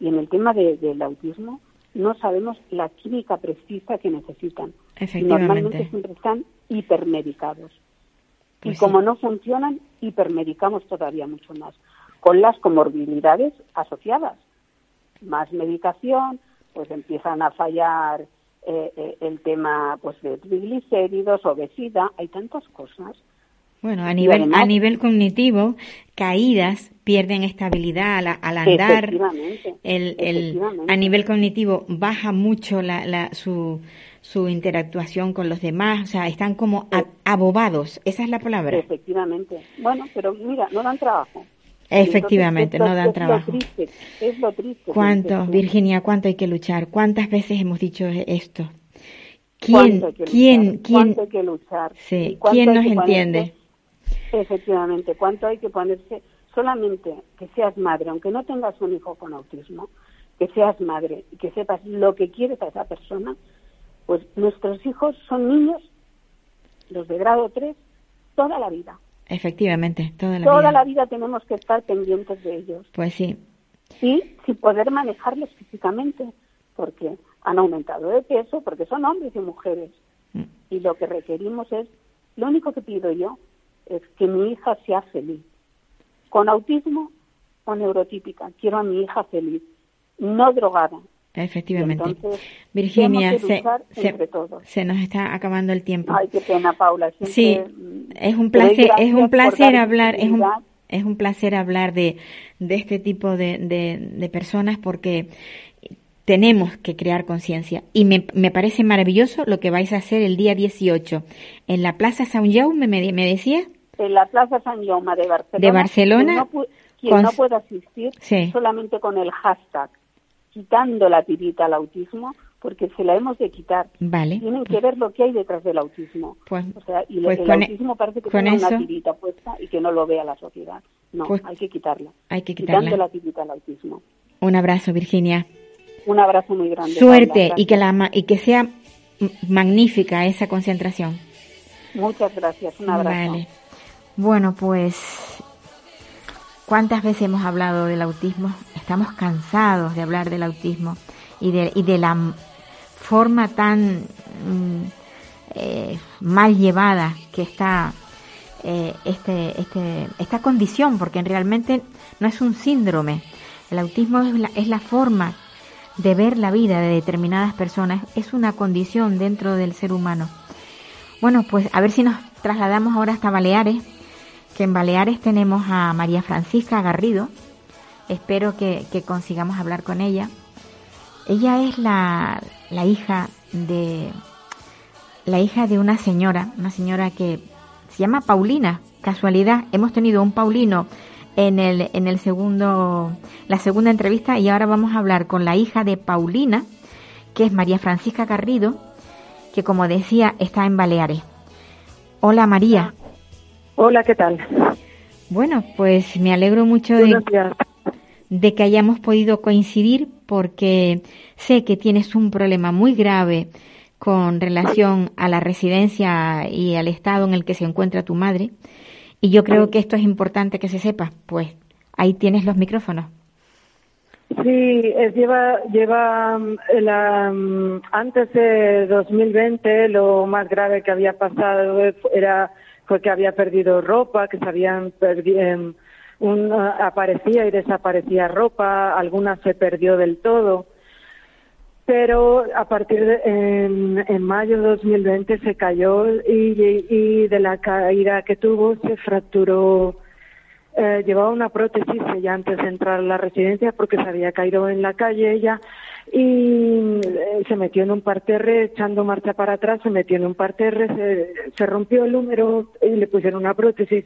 y en el tema del autismo, no sabemos la química precisa que necesitan. Normalmente siempre están hipermedicados. y pues como no funcionan, hipermedicamos todavía mucho más, con las comorbilidades asociadas. Más medicación, pues empiezan a fallar eh, eh, el tema pues de triglicéridos, obesidad, hay tantas cosas bueno, a nivel, a nivel cognitivo, caídas pierden estabilidad al, andar. El, el, a nivel cognitivo baja mucho la, la, su, su interactuación con los demás, o sea, están como abobados, esa es la palabra. Efectivamente. Bueno, pero mira, no dan trabajo. Efectivamente, no dan trabajo. es lo triste. ¿Cuánto, Virginia, cuánto hay que luchar? ¿Cuántas veces hemos dicho esto? ¿Quién, quién, quién? hay que luchar? Sí, ¿quién nos entiende? Efectivamente, ¿cuánto hay que ponerse? Solamente que seas madre, aunque no tengas un hijo con autismo, que seas madre y que sepas lo que quieres a esa persona, pues nuestros hijos son niños, los de grado 3, toda la vida. Efectivamente, toda la vida. Toda la vida tenemos que estar pendientes de ellos. Pues sí. y sin poder manejarlos físicamente, porque han aumentado de peso, porque son hombres y mujeres. Mm. Y lo que requerimos es, lo único que pido yo es que mi hija sea feliz. Con autismo o neurotípica, quiero a mi hija feliz, no drogada, Efectivamente. Virginia, se, se, nos está acabando el tiempo. Ay, qué pena, Paula. sí, mm, es un placer, es un placer hablar, es un, es un placer hablar de, de este tipo de, de, personas porque tenemos que crear conciencia. Y me, me, parece maravilloso lo que vais a hacer el día 18 en la Plaza San Jaume, me, me decía. En la Plaza San Jaume de Barcelona. De Barcelona. Quien no, puede asistir solamente con el hashtag quitando la tirita al autismo, porque se la hemos de quitar. Vale. Tienen que ver lo que hay detrás del autismo. Pues, o sea, y pues el e- autismo parece que tiene una tirita puesta y que no lo vea la sociedad. No, pues hay que quitarla. Hay que quitarla. Quitando la tirita al autismo. Un abrazo, Virginia. Un abrazo muy grande. Suerte y que la y que sea magnífica esa concentración. Muchas gracias. Un abrazo. Vale. Bueno, pues ¿Cuántas veces hemos hablado del autismo? Estamos cansados de hablar del autismo y de, y de la forma tan mm, eh, mal llevada que está eh, este, este, esta condición, porque realmente no es un síndrome. El autismo es la, es la forma de ver la vida de determinadas personas, es una condición dentro del ser humano. Bueno, pues a ver si nos trasladamos ahora hasta Baleares que en Baleares tenemos a María Francisca Garrido. Espero que, consigamos hablar con ella. Ella es la, hija de la hija de una señora, una señora que se llama Paulina. Casualidad, hemos tenido un Paulino en el, en el segundo, la segunda entrevista y ahora vamos a hablar con la hija de Paulina, que es María Francisca Garrido, que como decía está en Baleares. Hola María. Hola, ¿qué tal? Bueno, pues me alegro mucho de, de, que hayamos podido coincidir porque sé que tienes un problema muy grave con relación a la residencia y al estado en el que se encuentra tu madre. Y yo creo que esto es importante que se sepa. Pues ahí tienes los micrófonos. Sí, lleva, lleva la, antes de 2020 lo más grave que había pasado era fue que había perdido ropa, que se habían perdido, em, aparecía y desaparecía ropa, alguna se perdió del todo. Pero a partir de en, mayo de 2020 se cayó y, y de la caída que tuvo se fracturó eh, llevaba una prótesis ella antes de entrar a la residencia porque se había caído en la calle ella y eh, se metió en un parterre echando marcha para atrás, se metió en un parterre, se, rompió el húmero y le pusieron una prótesis.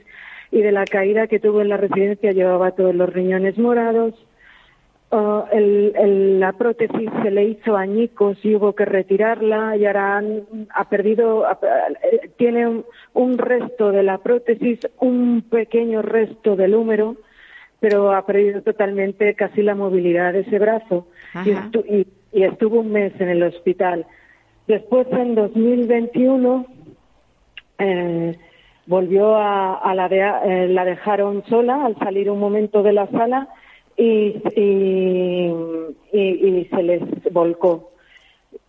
Y de la caída que tuvo en la residencia llevaba todos los riñones morados, Oh, el, la prótesis se le hizo añicos y hubo que retirarla. Y ahora ha perdido, tiene un, resto de la prótesis, un pequeño resto del húmero, pero ha perdido totalmente casi la movilidad de ese brazo y, y, estuvo un mes en el hospital. Después, en 2021, eh, volvió a, a la, de, eh, la dejaron sola al salir un momento de la sala y, y, se les volcó.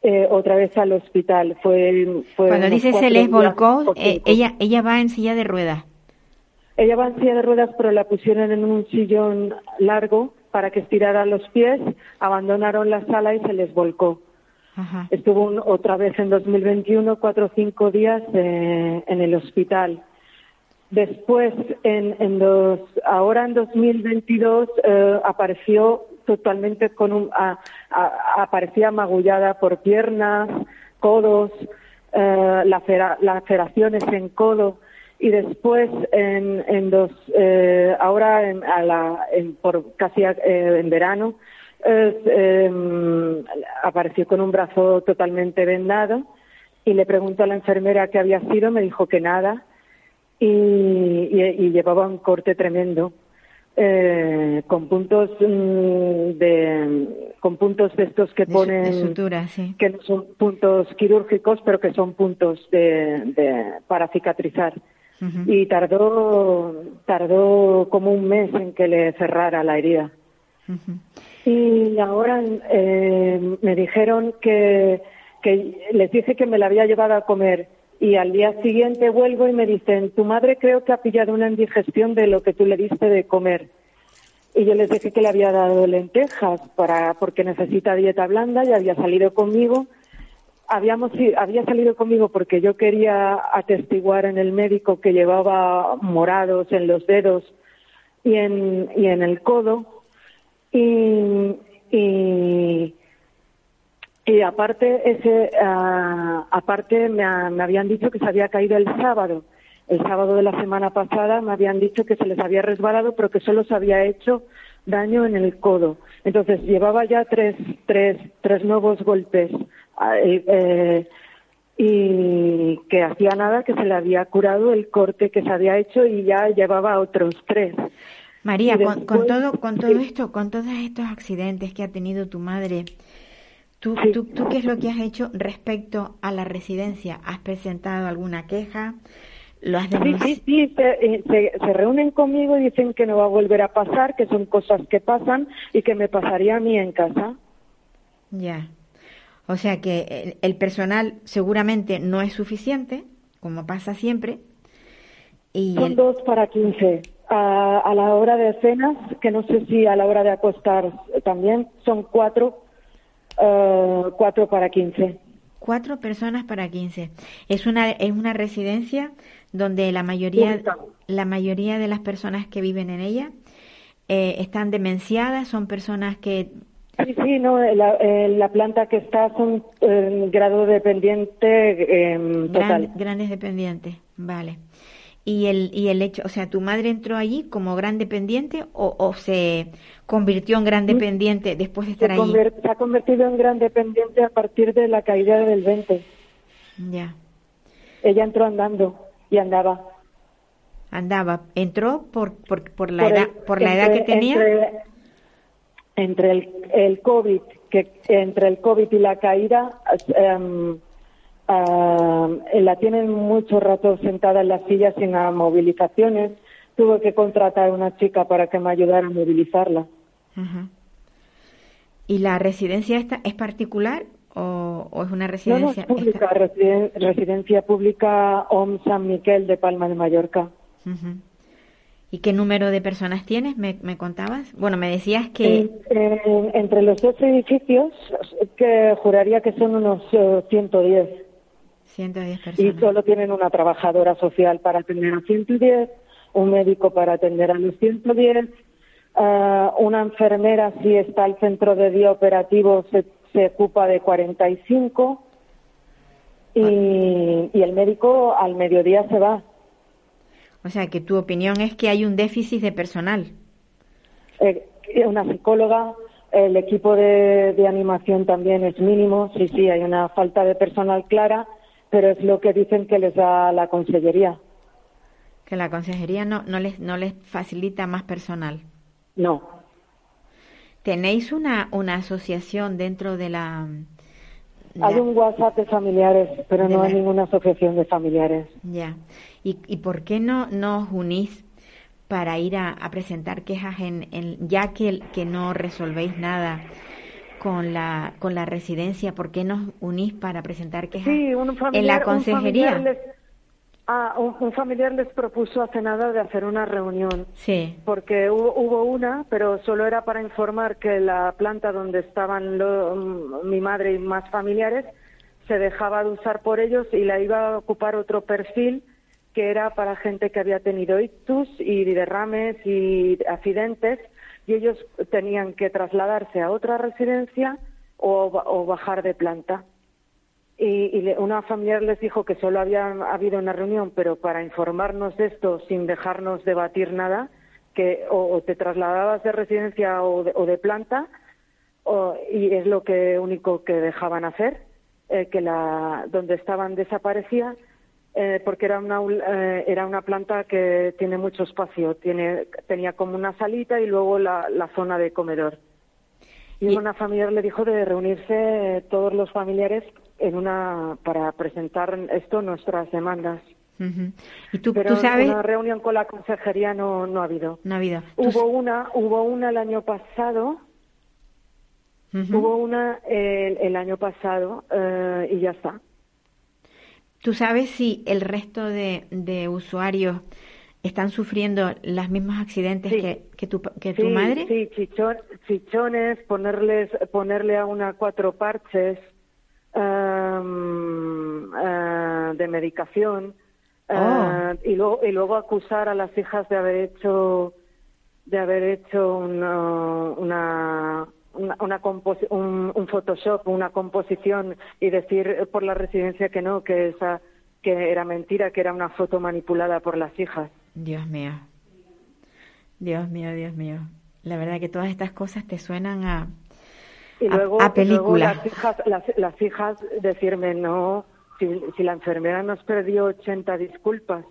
Eh, otra vez al hospital. Fue, Cuando dice se les volcó, eh, ella, ella va en silla de ruedas. Ella va en silla de ruedas, pero la pusieron en un sillón largo para que estirara los pies, abandonaron la sala y se les volcó. Estuvo otra vez en 2021, cuatro o cinco días eh, en el hospital. Después, en, en dos, ahora en 2022, eh, apareció totalmente con un, aparecía magullada por piernas, codos, eh, laceraciones en codo y después en, en dos, eh, ahora en, a la, en, por casi eh, en verano, eh, apareció con un brazo totalmente vendado y le preguntó a la enfermera qué había sido, me dijo que nada y, y, llevaba un corte tremendo eh, con puntos mm, de con puntos de estos que ponen que no son puntos quirúrgicos pero que son puntos de, para cicatrizar y tardó tardó como un mes en que le cerrara la herida Y ahora eh, me dijeron que, que les dije que me la había llevado a comer y al día siguiente vuelvo y me dicen, tu madre creo que ha pillado una indigestión de lo que tú le diste de comer. Y yo les dije que le había dado lentejas para, porque necesita dieta blanda y había salido conmigo. Habíamos, había salido conmigo porque yo quería atestiguar en el médico que llevaba morados en los dedos y en, y en el codo. Y, y, y aparte, ese, uh, aparte me, me, habían dicho que se había caído el sábado. El sábado de la semana pasada me habían dicho que se les había resbalado, pero que solo se había hecho daño en el codo. Entonces llevaba ya tres, tres, tres nuevos golpes eh, eh, y que hacía nada que se le había curado el corte que se había hecho y ya llevaba otros tres. María, con, con, todo, con todo esto, con todos estos accidentes que ha tenido tu madre, ¿Tú, tú, ¿Tú qué es lo que has hecho respecto a la residencia? ¿Has presentado alguna queja? ¿Lo has sí, sí, sí, se, se, se, reúnen conmigo y dicen que no va a volver a pasar, que son cosas que pasan y que me pasaría a mí en casa. Ya. O sea que el, personal seguramente no es suficiente, como pasa siempre. Y son el... dos para quince. A, a la hora de cenas, que no sé si a la hora de acostar también, son cuatro Uh, cuatro para quince. Cuatro personas para quince. Es una, es una residencia donde la mayoría, la mayoría de las personas que viven en ella eh, están demenciadas, son personas que... Sí, sí, no, la, eh, la planta que está son eh, grado dependiente total. Gran, grandes dependientes, vale y el, y el hecho, o sea, ¿tu madre entró allí como gran dependiente o, o se convirtió en gran dependiente después de estar se allí? Se ha convertido en gran dependiente a partir de la caída del 20. Ya. Ella entró andando y andaba. Andaba, entró por, por, por la, por edad, el, por la entre, edad que tenía. Entre, entre el, el COVID, que entre el COVID y la caída, um, Uh, la tienen mucho rato sentada en la silla sin movilizaciones. Tuve que contratar a una chica para que me ayudara a movilizarla. Uh -huh. ¿Y la residencia esta es particular o, o es una residencia? No, no, es pública, residen, residencia pública OM San Miquel de Palma de Mallorca. Uh -huh. ¿Y qué número de personas tienes? ¿Me, me contabas? Bueno, me decías que... En, en, entre los dos edificios, que juraría que son unos uh, 110. 110 personas. Y solo tienen una trabajadora social para atender a 110, un médico para atender a los 110, uh, una enfermera, si está el centro de día operativo, se, se ocupa de 45 y, ah. y el médico al mediodía se va. O sea, que tu opinión es que hay un déficit de personal. Eh, una psicóloga, el equipo de, de, animación también es mínimo, sí, sí, hay una falta de personal clara pero es lo que dicen que les da la consejería. Que la consejería no, no, les, no les facilita más personal. No. ¿Tenéis una, una asociación dentro de la... Hay un WhatsApp de familiares, pero no la... hay ninguna asociación de familiares. Ya. ¿Y, y por qué no, no os unís para ir a, a presentar quejas en, en, ya que, que no resolvéis nada? con la con la residencia, ¿por qué nos unís para presentar quejas sí, un familiar, en la consejería? Un familiar, les, ah, un, familiar les propuso hace nada de hacer una reunión. Sí. Porque hubo, hubo una, pero solo era para informar que la planta donde estaban lo, mi madre y más familiares se dejaba de usar por ellos y la iba a ocupar otro perfil que era para gente que había tenido ictus y derrames y accidentes y ellos tenían que trasladarse a otra residencia o, o bajar de planta. Y, y, una familiar les dijo que solo había habido una reunión, pero para informarnos de esto sin dejarnos debatir nada, que o, o te trasladabas de residencia o de, o de planta, o, y es lo que único que dejaban hacer, eh, que la donde estaban desaparecía eh, porque era una, eh, era una planta que tiene mucho espacio, tiene, tenía como una salita y luego la, la zona de comedor. Y, y una familiar le dijo de reunirse todos los familiares en una para presentar esto nuestras demandas. ¿Y tú, Pero tú sabes? una reunión con la consejería no, no ha habido. No ha habido. Hubo una, hubo una el año pasado, hubo una el, el año pasado eh, y ya está. ¿Tú sabes si el resto de, de usuarios están sufriendo los mismos accidentes Sí. que, que tu, que tu Sí, madre? Sí, chichones, ponerles, ponerle a una cuatro parches em, eh, de medicación eh, Oh. y, luego, y luego acusar a las hijas de haber hecho de haber hecho una, una, una, una composi- un, un Photoshop, una composición y decir por la residencia que no, que esa que era mentira, que era una foto manipulada por las hijas. Dios mío. Dios mío, Dios mío. La verdad que todas estas cosas te suenan a, Y a- luego, a y luego película. las, hijas, las, las hijas decirme, no, si, si la enfermera nos perdió 80 disculpas.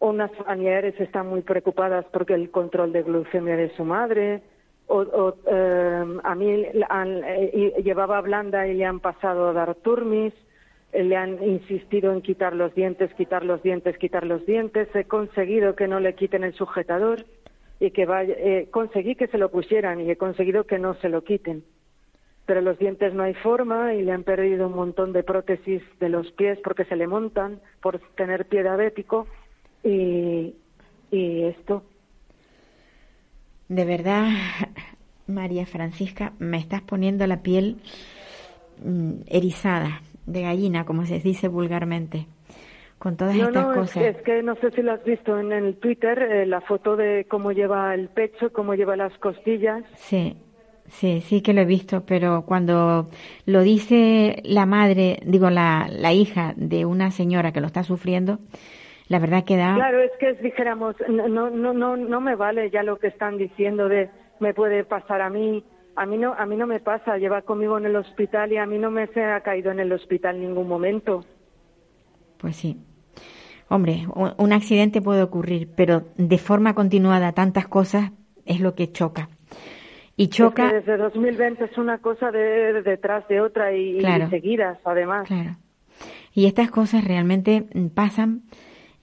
Unas familiares están muy preocupadas porque el control de glucemia de su madre. O, o, eh, a mí han- eh, llevaba blanda y le han pasado a dar turmis. eh, Le han insistido en quitar los dientes, quitar los dientes, quitar los dientes. He conseguido que no le quiten el sujetador y que vaya, eh, conseguí que se lo pusieran y he conseguido que no se lo quiten. Pero los dientes no hay forma y le han perdido un montón de prótesis de los pies porque se le montan por tener pie diabético y, y esto. De verdad, María Francisca, me estás poniendo la piel mm, erizada, de gallina, como se dice vulgarmente, con todas No, estas no, es, cosas. es que no sé si lo has visto en el Twitter, eh, la foto de cómo lleva el pecho, cómo lleva las costillas. Sí, sí, sí que lo he visto, pero cuando lo dice la madre, digo, la, la hija de una señora que lo está sufriendo, la verdad que da... Claro, es que es, dijéramos, no, no, no, no, no me vale ya lo que están diciendo de me puede pasar a mí. A mí no, a mí no me pasa. Lleva conmigo en el hospital y a mí no me se ha caído en el hospital en ningún momento. Pues sí. Hombre, un, accidente puede ocurrir, pero de forma continuada tantas cosas es lo que choca. Y Es que choca, desde 2020 es una cosa de, de detrás de otra y, y Claro. seguidas, además. claro. Y estas cosas realmente mm, pasan.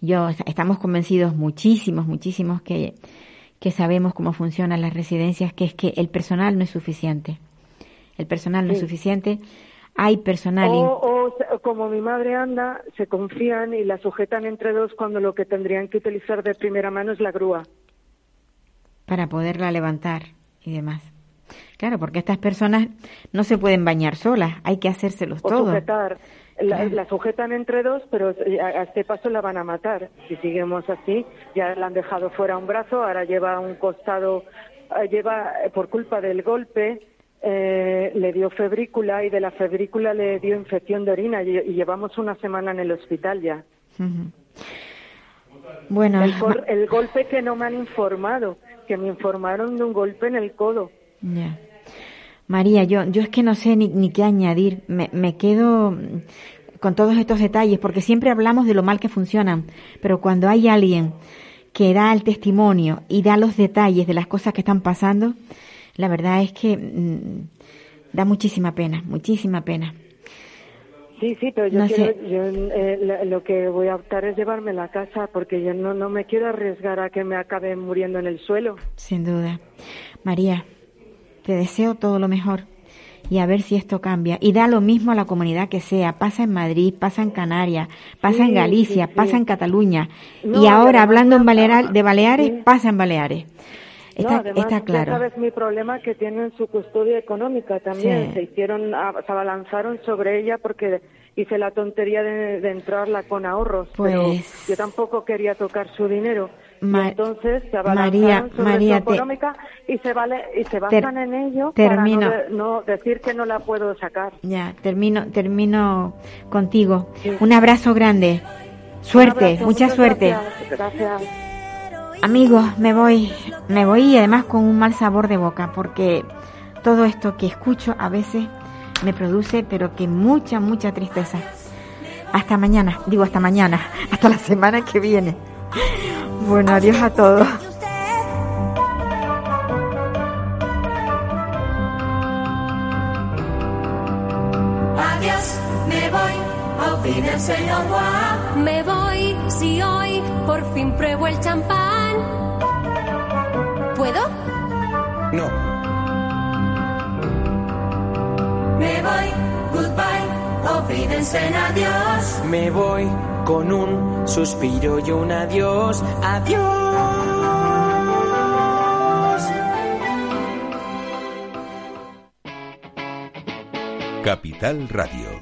Yo estamos convencidos muchísimos, muchísimos que que sabemos cómo funcionan las residencias, que es que el personal no es suficiente. El personal no es suficiente. Hay personal. O, o como mi madre anda, se confían y la sujetan entre dos cuando lo que tendrían que utilizar de primera mano es la grúa. para poderla levantar y demás. Claro, porque estas personas no se pueden bañar solas, hay que hacérselos o todos. sujetar. La, Claro. la sujetan entre dos, pero a, a este paso la van a matar. Si seguimos así, ya la han dejado fuera un brazo, ahora lleva un costado, eh, lleva eh, por culpa del golpe, eh, le dio febrícula y de la febrícula le dio infección de orina y, y llevamos una semana en el hospital ya. Bueno, El, golpe que no me han informado, que me informaron de un golpe en el codo. María, yo, yo es que no sé ni, ni qué añadir. Me, me quedo con todos estos detalles, porque siempre hablamos de lo mal que funcionan, pero cuando hay alguien que da el testimonio y da los detalles de las cosas que están pasando, la verdad es que mm, da muchísima pena, muchísima pena. Sí, sí, pero yo No quiero, yo, eh, lo- que voy a optar es llevarme a la casa porque yo no, no me quiero arriesgar a que me acabe muriendo en el suelo. Sin duda. María, te deseo todo lo mejor y a ver si esto cambia. Y da lo mismo a la comunidad que sea. Pasa en Madrid, pasa en Canarias, pasa Sí, en Galicia, sí, sí. pasa en Cataluña. No, y ahora, hablando en Baleares, de Baleares, pasa en Baleares. Está, no, además, está ya claro. sabes mi problema que tienen su custodia económica también. Sí. Se hicieron, ah, se abalanzaron sobre ella porque hice la tontería de, de entrarla con ahorros. Pero Pues- yo tampoco quería tocar su dinero. Y entonces se María, abalanzaron sobre María, su te- económica y se vale y se basan en ello termino. para no, de- no decir que no la puedo sacar. Ya, termino, termino contigo. Sí. Un abrazo grande. Suerte, abrazo, mucha suerte. Gracias. gracias. Amigos, me voy, me voy y además con un mal sabor de boca, porque todo esto que escucho a veces me produce, pero que mucha, mucha tristeza. Hasta mañana, digo hasta mañana, <laughs> hasta la semana que viene. Bueno, adiós a todos. Adiós, me voy, auf olvídense au Me voy si hoy por fin pruebo el champán. ¿Puedo? No. Me voy, goodbye, olvídense en adiós. Me voy con un suspiro y un adiós. Adiós. Capital Radio.